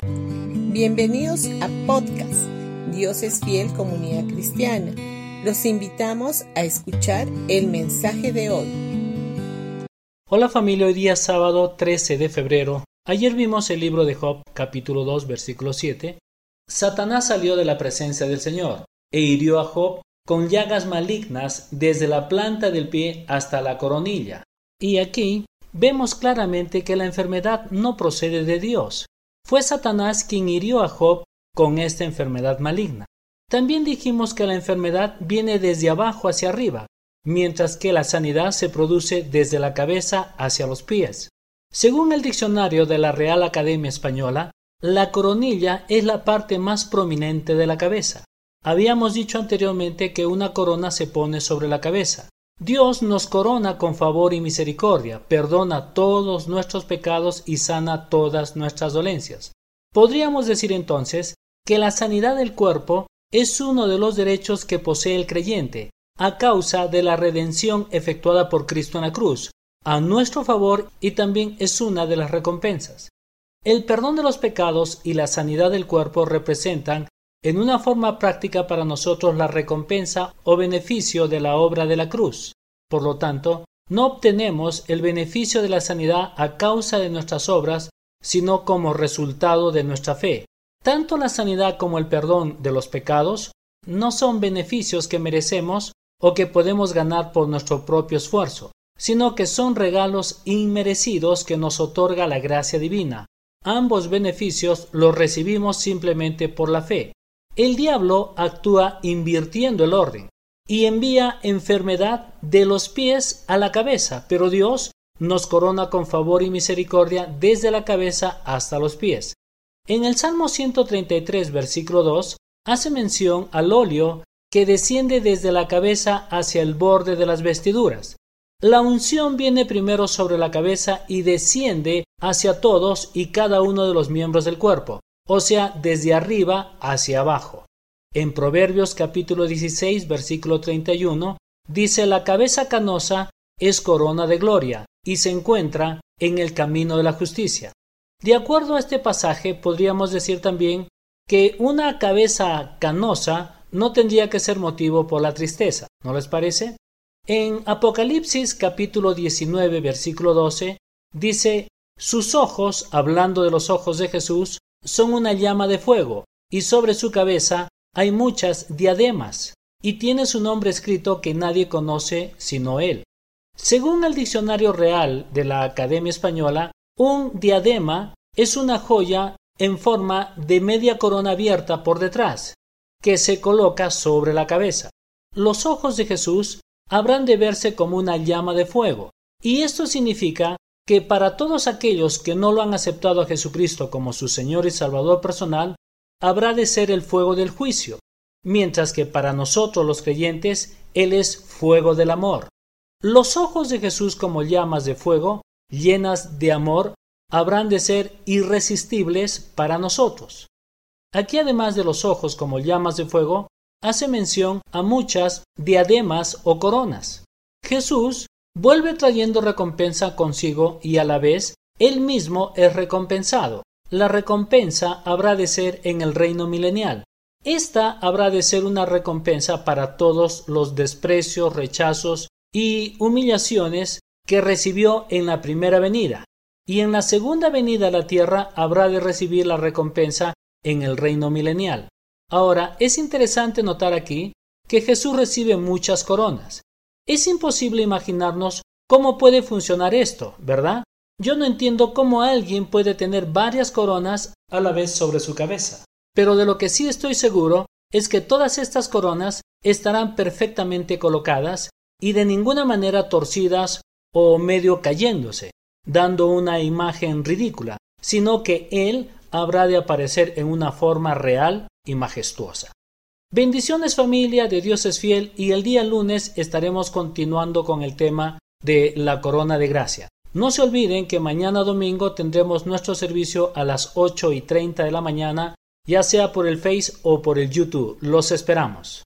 Bienvenidos a podcast Dios es fiel comunidad cristiana. Los invitamos a escuchar el mensaje de hoy. Hola familia, hoy día sábado 13 de febrero. Ayer vimos el libro de Job capítulo 2 versículo 7. Satanás salió de la presencia del Señor e hirió a Job con llagas malignas desde la planta del pie hasta la coronilla. Y aquí vemos claramente que la enfermedad no procede de Dios. Fue Satanás quien hirió a Job con esta enfermedad maligna. También dijimos que la enfermedad viene desde abajo hacia arriba, mientras que la sanidad se produce desde la cabeza hacia los pies. Según el diccionario de la Real Academia Española, la coronilla es la parte más prominente de la cabeza. Habíamos dicho anteriormente que una corona se pone sobre la cabeza. Dios nos corona con favor y misericordia, perdona todos nuestros pecados y sana todas nuestras dolencias. Podríamos decir entonces que la sanidad del cuerpo es uno de los derechos que posee el creyente, a causa de la redención efectuada por Cristo en la cruz, a nuestro favor y también es una de las recompensas. El perdón de los pecados y la sanidad del cuerpo representan en una forma práctica para nosotros la recompensa o beneficio de la obra de la cruz. Por lo tanto, no obtenemos el beneficio de la sanidad a causa de nuestras obras, sino como resultado de nuestra fe. Tanto la sanidad como el perdón de los pecados no son beneficios que merecemos o que podemos ganar por nuestro propio esfuerzo, sino que son regalos inmerecidos que nos otorga la gracia divina. Ambos beneficios los recibimos simplemente por la fe. El diablo actúa invirtiendo el orden y envía enfermedad de los pies a la cabeza, pero Dios nos corona con favor y misericordia desde la cabeza hasta los pies. En el Salmo 133, versículo 2, hace mención al óleo que desciende desde la cabeza hacia el borde de las vestiduras. La unción viene primero sobre la cabeza y desciende hacia todos y cada uno de los miembros del cuerpo, o sea, desde arriba hacia abajo. En Proverbios capítulo 16, versículo 31, dice la cabeza canosa es corona de gloria y se encuentra en el camino de la justicia. De acuerdo a este pasaje, podríamos decir también que una cabeza canosa no tendría que ser motivo por la tristeza, ¿no les parece? En Apocalipsis capítulo 19 versículo 12 dice, sus ojos, hablando de los ojos de Jesús, son una llama de fuego, y sobre su cabeza hay muchas diademas, y tiene su nombre escrito que nadie conoce sino él. Según el diccionario real de la Academia Española, un diadema es una joya en forma de media corona abierta por detrás, que se coloca sobre la cabeza. Los ojos de Jesús habrán de verse como una llama de fuego, y esto significa que para todos aquellos que no lo han aceptado a Jesucristo como su Señor y Salvador personal, habrá de ser el fuego del juicio, mientras que para nosotros los creyentes Él es fuego del amor. Los ojos de Jesús como llamas de fuego llenas de amor, habrán de ser irresistibles para nosotros. Aquí además de los ojos como llamas de fuego, hace mención a muchas diademas o coronas. Jesús vuelve trayendo recompensa consigo y a la vez él mismo es recompensado. La recompensa habrá de ser en el reino milenial. Esta habrá de ser una recompensa para todos los desprecios, rechazos y humillaciones que recibió en la primera venida, y en la segunda venida a la tierra habrá de recibir la recompensa en el reino milenial. Ahora, es interesante notar aquí que Jesús recibe muchas coronas. Es imposible imaginarnos cómo puede funcionar esto, ¿verdad? Yo no entiendo cómo alguien puede tener varias coronas a la vez sobre su cabeza. Pero de lo que sí estoy seguro es que todas estas coronas estarán perfectamente colocadas y de ninguna manera torcidas o medio cayéndose, dando una imagen ridícula, sino que Él habrá de aparecer en una forma real y majestuosa. Bendiciones familia de Dios es fiel y el día lunes estaremos continuando con el tema de la corona de gracia. No se olviden que mañana domingo tendremos nuestro servicio a las 8 y 30 de la mañana, ya sea por el Face o por el YouTube. Los esperamos.